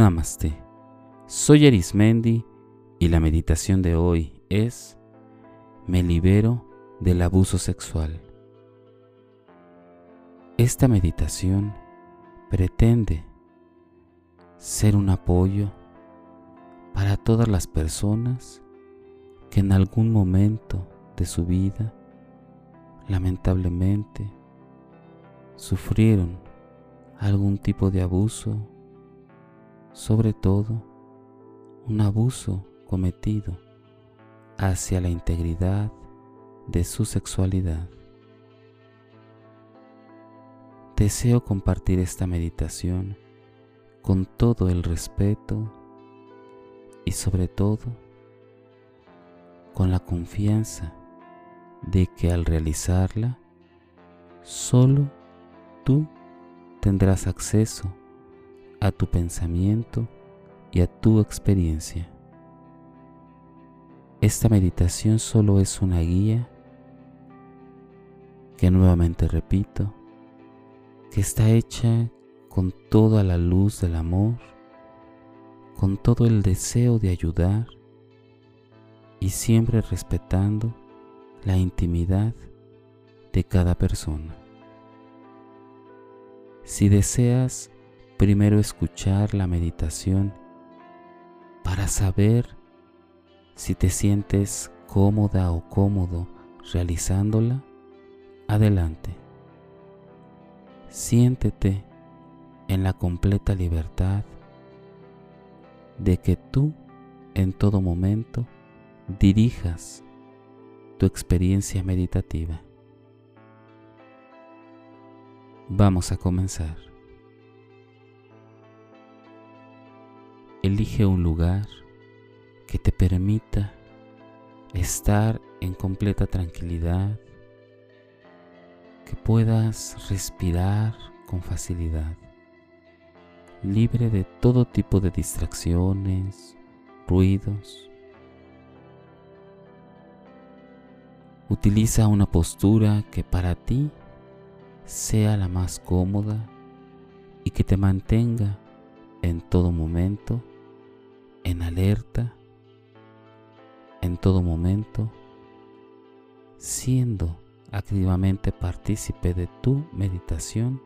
Namaste. Soy Arismendi y la meditación de hoy es Me libero del abuso sexual. Esta meditación pretende ser un apoyo para todas las personas que en algún momento de su vida lamentablemente sufrieron algún tipo de abuso, sobre todo un abuso cometido hacia la integridad de su sexualidad. Deseo compartir esta meditación con todo el respeto y sobre todo con la confianza de que al realizarla, solo tú tendrás acceso a tu pensamiento y a tu experiencia. Esta meditación solo es una guía que nuevamente repito, que está hecha con toda la luz del amor, con todo el deseo de ayudar y siempre respetando la intimidad de cada persona. Si deseas primero escuchar la meditación para saber si te sientes cómoda o cómodo realizándola, adelante. Siéntete en la completa libertad de que tú en todo momento dirijas tu experiencia meditativa. Vamos a comenzar. Elige un lugar que te permita estar en completa tranquilidad, que puedas respirar con facilidad, libre de todo tipo de distracciones, ruidos. Utiliza una postura que para ti sea la más cómoda y que te mantenga en todo momento en alerta, en todo momento, siendo activamente partícipe de tu meditación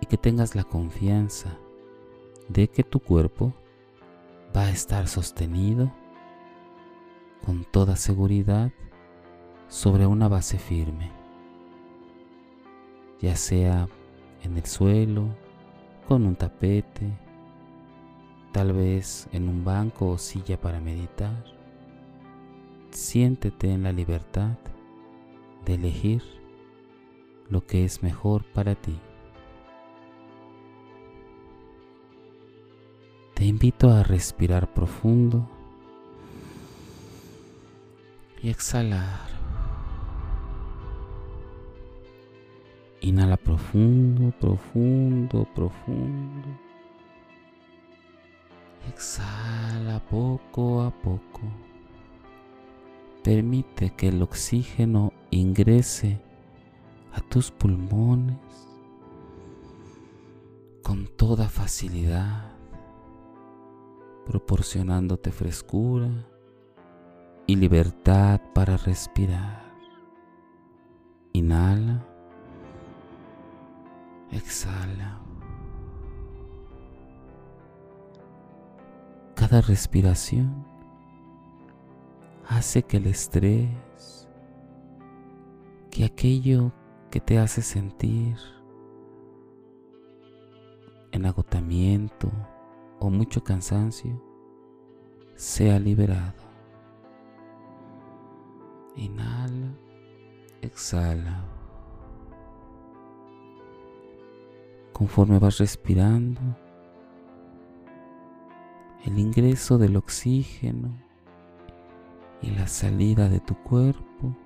y que tengas la confianza de que tu cuerpo va a estar sostenido con toda seguridad sobre una base firme, ya sea en el suelo, con un tapete, tal vez en un banco o silla para meditar. Siéntete en la libertad de elegir lo que es mejor para ti. Te invito a respirar profundo y exhalar. Inhala profundo, profundo, profundo. Exhala poco a poco. Permite que el oxígeno ingrese a tus pulmones con toda facilidad, proporcionándote frescura y libertad para respirar. Inhala. Exhala. Cada respiración hace que el estrés, que aquello que te hace sentir en agotamiento o mucho cansancio, sea liberado. Inhala, exhala. Conforme vas respirando, el ingreso del oxígeno y la salida de tu cuerpo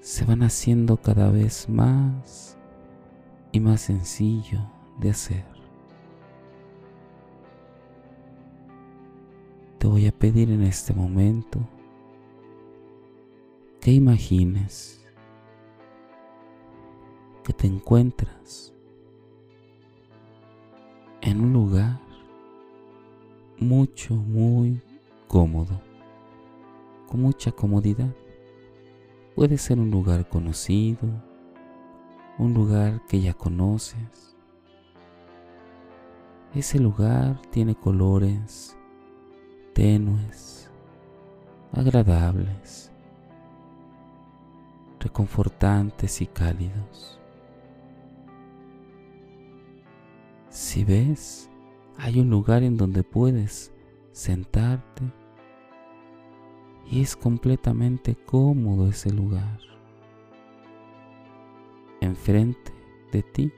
se van haciendo cada vez más y más sencillo de hacer. Te voy a pedir en este momento que imagines que te encuentras en un lugar mucho, muy cómodo, con mucha comodidad. Puede ser un lugar conocido, un lugar que ya conoces. Ese lugar tiene colores tenues, agradables, reconfortantes y cálidos. Si ves, hay un lugar en donde puedes sentarte y es completamente cómodo ese lugar. Enfrente de ti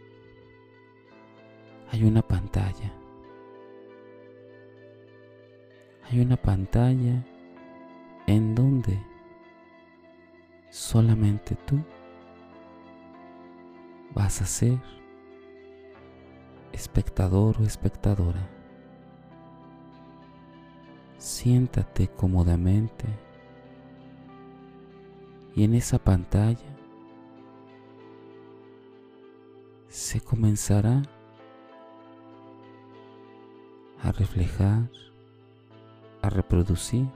hay una pantalla. Hay una pantalla en donde solamente tú vas a ser espectador o espectadora. Siéntate cómodamente y en esa pantalla se comenzará a reflejar, a reproducir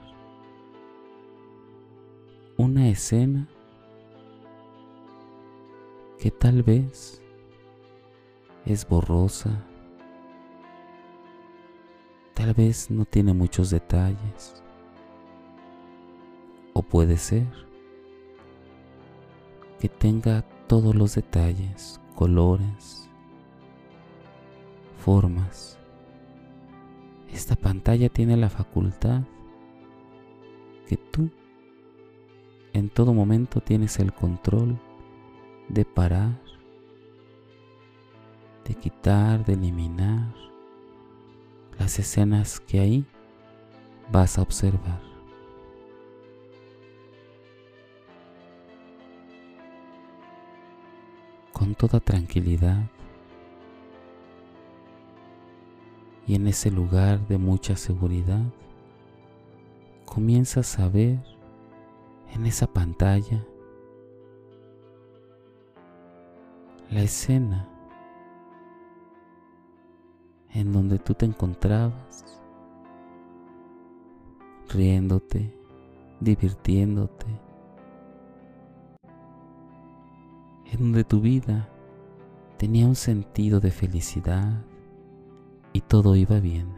una escena que tal vez es borrosa, tal vez no tiene muchos detalles, o puede ser que tenga todos los detalles, colores, formas. Esta pantalla tiene la facultad que tú en todo momento tienes el control de parar, de quitar, de eliminar las escenas que ahí vas a observar. Con toda tranquilidad y en ese lugar de mucha seguridad, comienzas a ver en esa pantalla la escena en donde tú te encontrabas riéndote, divirtiéndote, en donde tu vida tenía un sentido de felicidad y todo iba bien.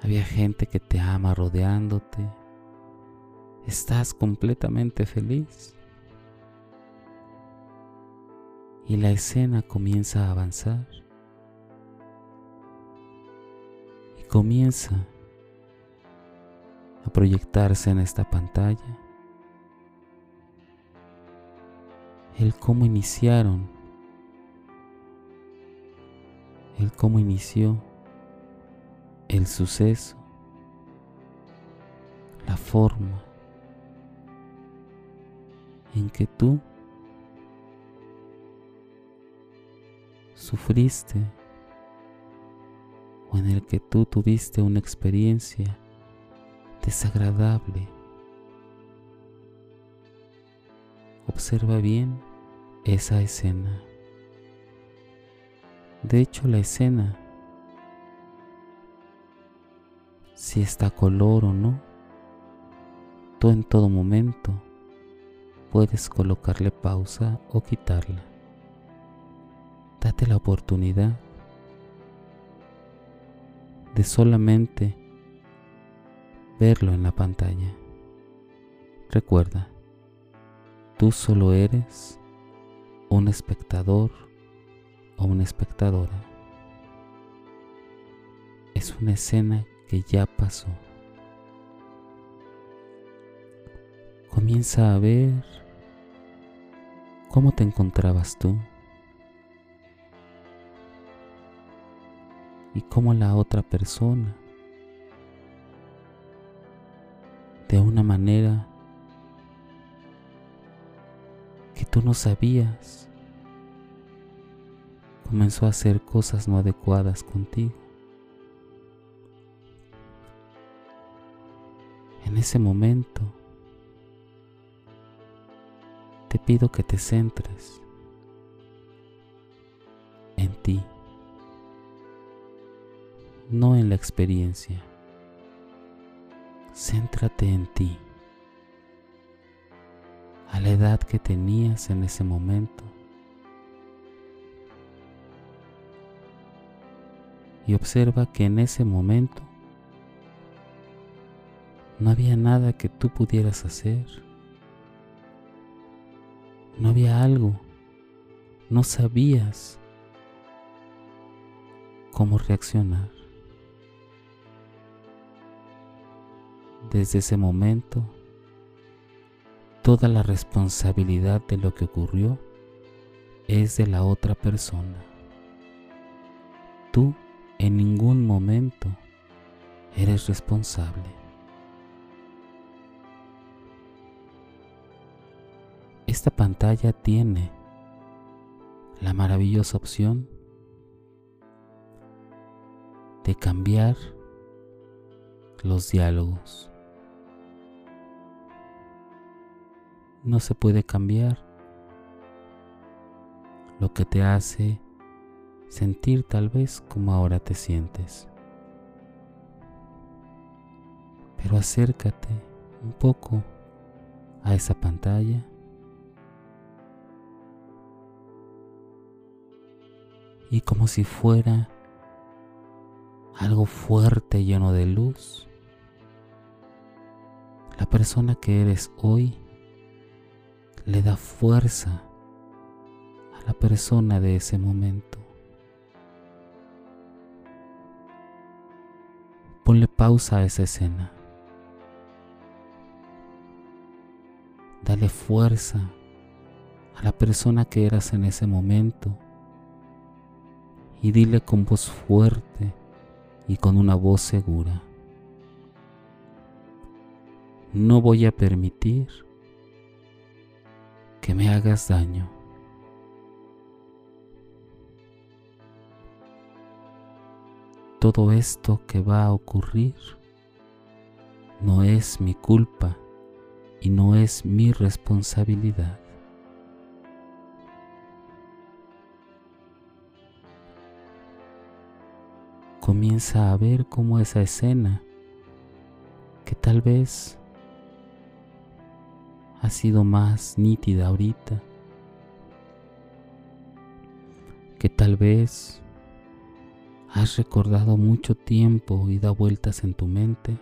Había gente que te ama rodeándote, estás completamente feliz. Y la escena comienza a avanzar. Comienza a proyectarse en esta pantalla. El cómo iniciaron, el cómo inició el suceso, la forma, en que tú sufriste o en el que tú tuviste una experiencia desagradable. Observa bien esa escena. De hecho, la escena, si está color o no, tú en todo momento puedes colocarle pausa o quitarla. Date la oportunidad de solamente verlo en la pantalla. Recuerda, tú solo eres un espectador o una espectadora. Es una escena que ya pasó. Comienza a ver cómo te encontrabas tú y cómo la otra persona de una manera que tú no sabías comenzó a hacer cosas no adecuadas contigo. En ese momento te pido que te centres en ti, no en la experiencia. Céntrate en ti, a la edad que tenías en ese momento. Y observa que en ese momento no había nada que tú pudieras hacer. No había algo. No sabías cómo reaccionar. Desde ese momento, toda la responsabilidad de lo que ocurrió es de la otra persona. Tú en ningún momento eres responsable. Esta pantalla tiene la maravillosa opción de cambiar los diálogos. No se puede cambiar lo que te hace sentir tal vez como ahora te sientes. Pero acércate un poco a esa pantalla y como si fuera algo fuerte lleno de luz, la persona que eres hoy le da fuerza a la persona de ese momento. Ponle pausa a esa escena. Dale fuerza a la persona que eras en ese momento y dile con voz fuerte y con una voz segura. No voy a permitir que me hagas daño. Todo esto que va a ocurrir no es mi culpa y no es mi responsabilidad. comienza a ver cómo esa escena, que tal vez ha sido más nítida ahorita, que tal vez has recordado mucho tiempo y da vueltas en tu mente,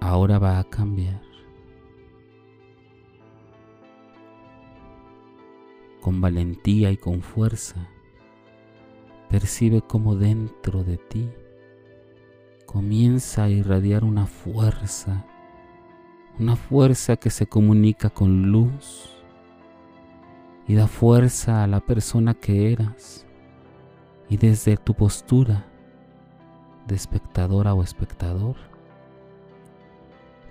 ahora va a cambiar. Con valentía y con fuerza Percibe cómo dentro de ti comienza a irradiar una fuerza, una fuerza que se comunica con luz y da fuerza a la persona que eras. Y desde tu postura de espectadora o espectador,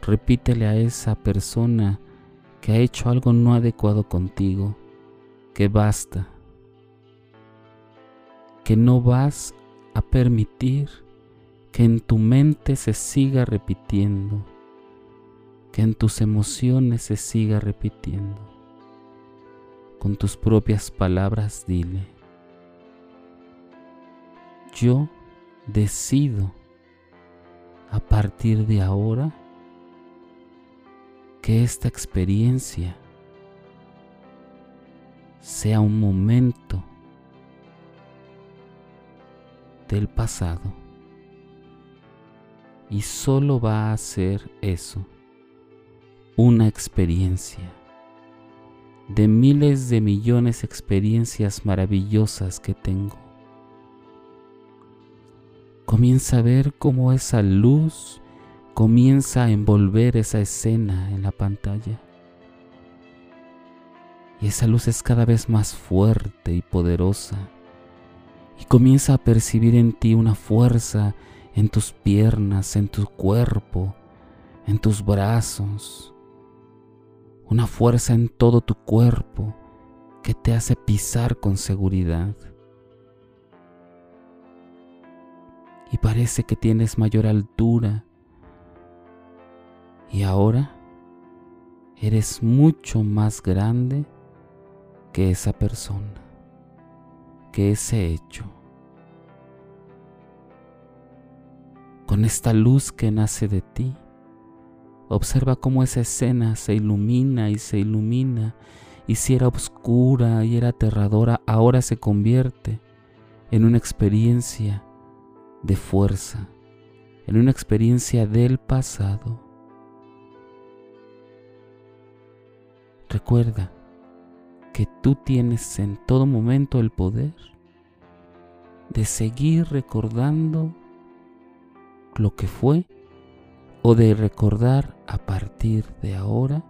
repítele a esa persona que ha hecho algo no adecuado contigo, que basta que no vas a permitir que en tu mente se siga repitiendo, que en tus emociones se siga repitiendo. Con tus propias palabras dile, yo decido a partir de ahora que esta experiencia sea un momento del pasado. Y solo va a ser eso, una experiencia, de miles de millones de experiencias maravillosas que tengo. Comienza a ver cómo esa luz comienza a envolver esa escena en la pantalla. Y esa luz es cada vez más fuerte y poderosa y comienza a percibir en ti una fuerza en tus piernas, en tu cuerpo, en tus brazos, una fuerza en todo tu cuerpo que te hace pisar con seguridad. Y parece que tienes mayor altura. Y ahora eres mucho más grande que esa persona que ese hecho. con esta luz que nace de ti. Observa cómo esa escena se ilumina y se ilumina y si era oscura y era aterradora, ahora se convierte en una experiencia de fuerza, en una experiencia del pasado. Recuerda que tú tienes en todo momento el poder de seguir recordando lo que fue o de recordar a partir de ahora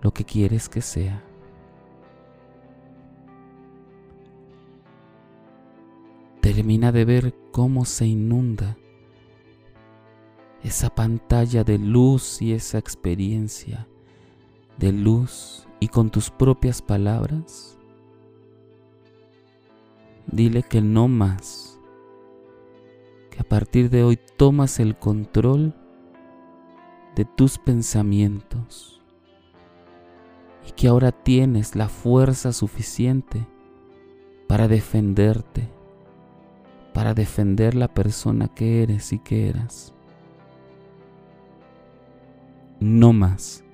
lo que quieres que sea. Termina de ver cómo se inunda esa pantalla de luz y esa experiencia de luz y con tus propias palabras, dile que no más, que a partir de hoy tomas el control de tus pensamientos y que ahora tienes la fuerza suficiente para defenderte, para defender la persona que eres y que eras. No más.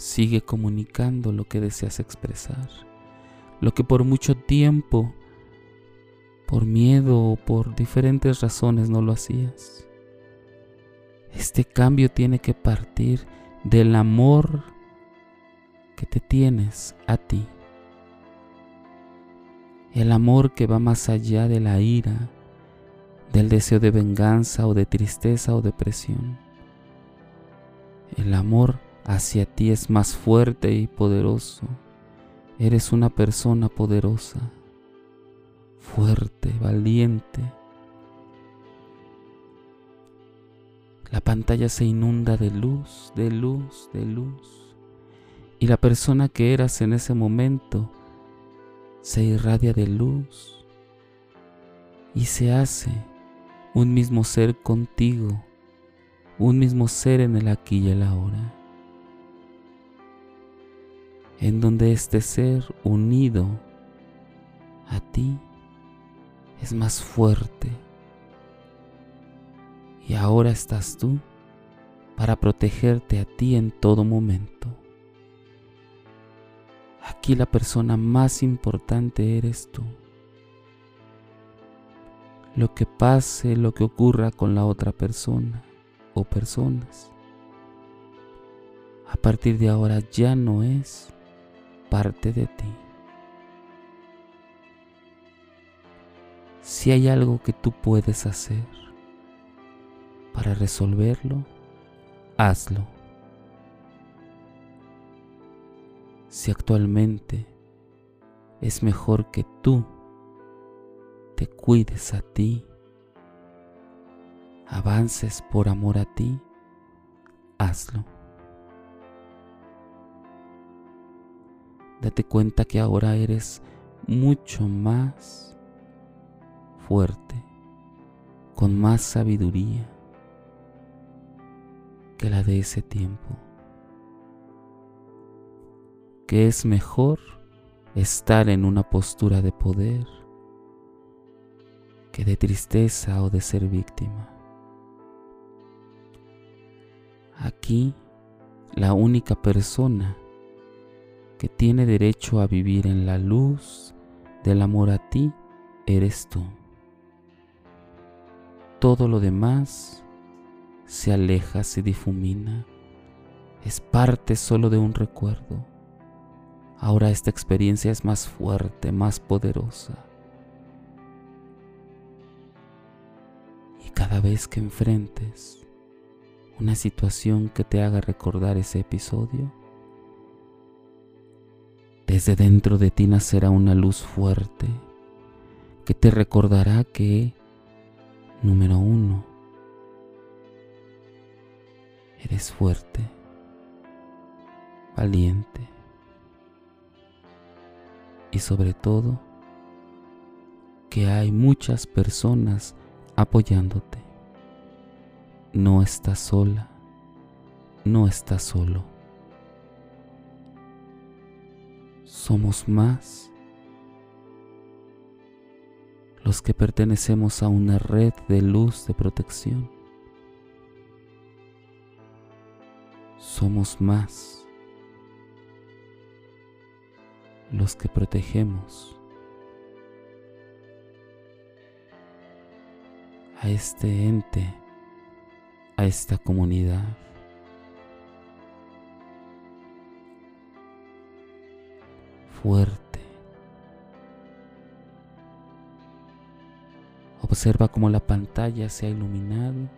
Sigue comunicando lo que deseas expresar, lo que por mucho tiempo, por miedo o por diferentes razones no lo hacías. Este cambio tiene que partir del amor que te tienes a ti. El amor que va más allá de la ira, del deseo de venganza o de tristeza o depresión. El amor hacia ti es más fuerte y poderoso. Eres una persona poderosa, fuerte, valiente. La pantalla se inunda de luz, de luz, de luz. Y la persona que eras en ese momento se irradia de luz y se hace un mismo ser contigo, un mismo ser en el aquí y el ahora en donde este ser unido a ti es más fuerte. Y ahora estás tú para protegerte a ti en todo momento. Aquí la persona más importante eres tú. Lo que pase, lo que ocurra con la otra persona o personas, a partir de ahora ya no es parte de ti. Si hay algo que tú puedes hacer para resolverlo, hazlo. Si actualmente es mejor que tú te cuides a ti, avances por amor a ti, hazlo. Date cuenta que ahora eres mucho más fuerte, con más sabiduría que la de ese tiempo. Que es mejor estar en una postura de poder que de tristeza o de ser víctima. Aquí la única persona que tiene derecho a vivir en la luz del amor a ti eres tú. Todo lo demás se aleja, se difumina, es parte solo de un recuerdo. Ahora esta experiencia es más fuerte, más poderosa. Y cada vez que enfrentes una situación que te haga recordar ese episodio, desde dentro de ti nacerá una luz fuerte que te recordará que, número uno, eres fuerte, valiente y sobre todo que hay muchas personas apoyándote. No estás sola, no estás solo. Somos más los que pertenecemos a una red de luz de protección. Somos más los que protegemos a este ente, a esta comunidad. Fuerte. Observa cómo la pantalla se ha iluminado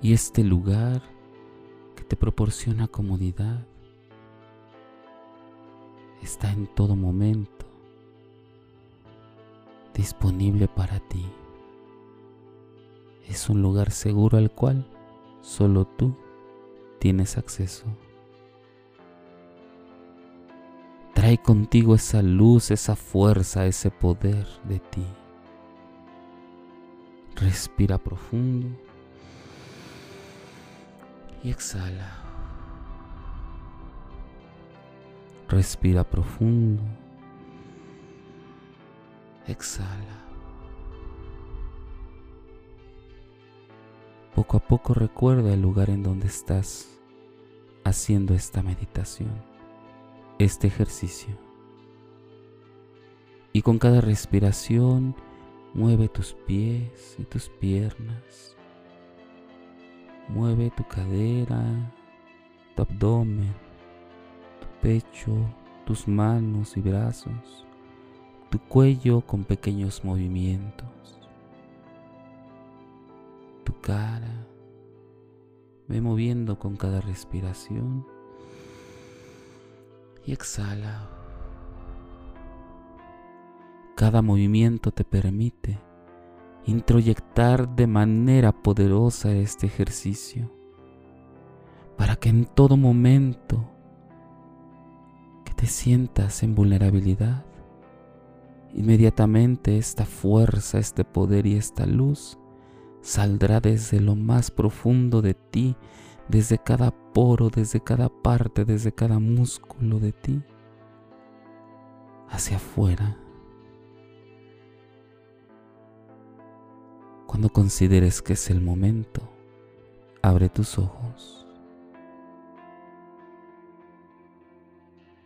y este lugar que te proporciona comodidad está en todo momento disponible para ti. Es un lugar seguro al cual solo tú tienes acceso. Trae contigo esa luz, esa fuerza, ese poder de ti. Respira profundo y exhala. Respira profundo. Exhala. Poco a poco recuerda el lugar en donde estás haciendo esta meditación este ejercicio. Y con cada respiración mueve tus pies y tus piernas. Mueve tu cadera, tu abdomen, tu pecho, tus manos y brazos, tu cuello con pequeños movimientos, tu cara. Ve moviendo con cada respiración y exhala. Cada movimiento te permite introyectar de manera poderosa este ejercicio para que en todo momento que te sientas en vulnerabilidad, inmediatamente esta fuerza, este poder y esta luz saldrá desde lo más profundo de ti desde cada poro, desde cada parte, desde cada músculo de ti, hacia afuera. Cuando consideres que es el momento, abre tus ojos.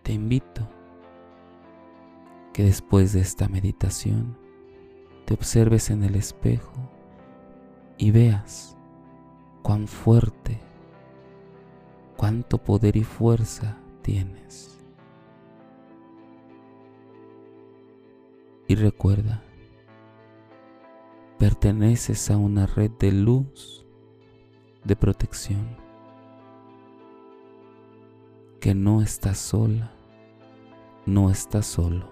Te invito que después de esta meditación te observes en el espejo y veas cuán fuerte cuánto poder y fuerza tienes. Y recuerda, perteneces a una red de luz, de protección, que no estás sola, no estás solo.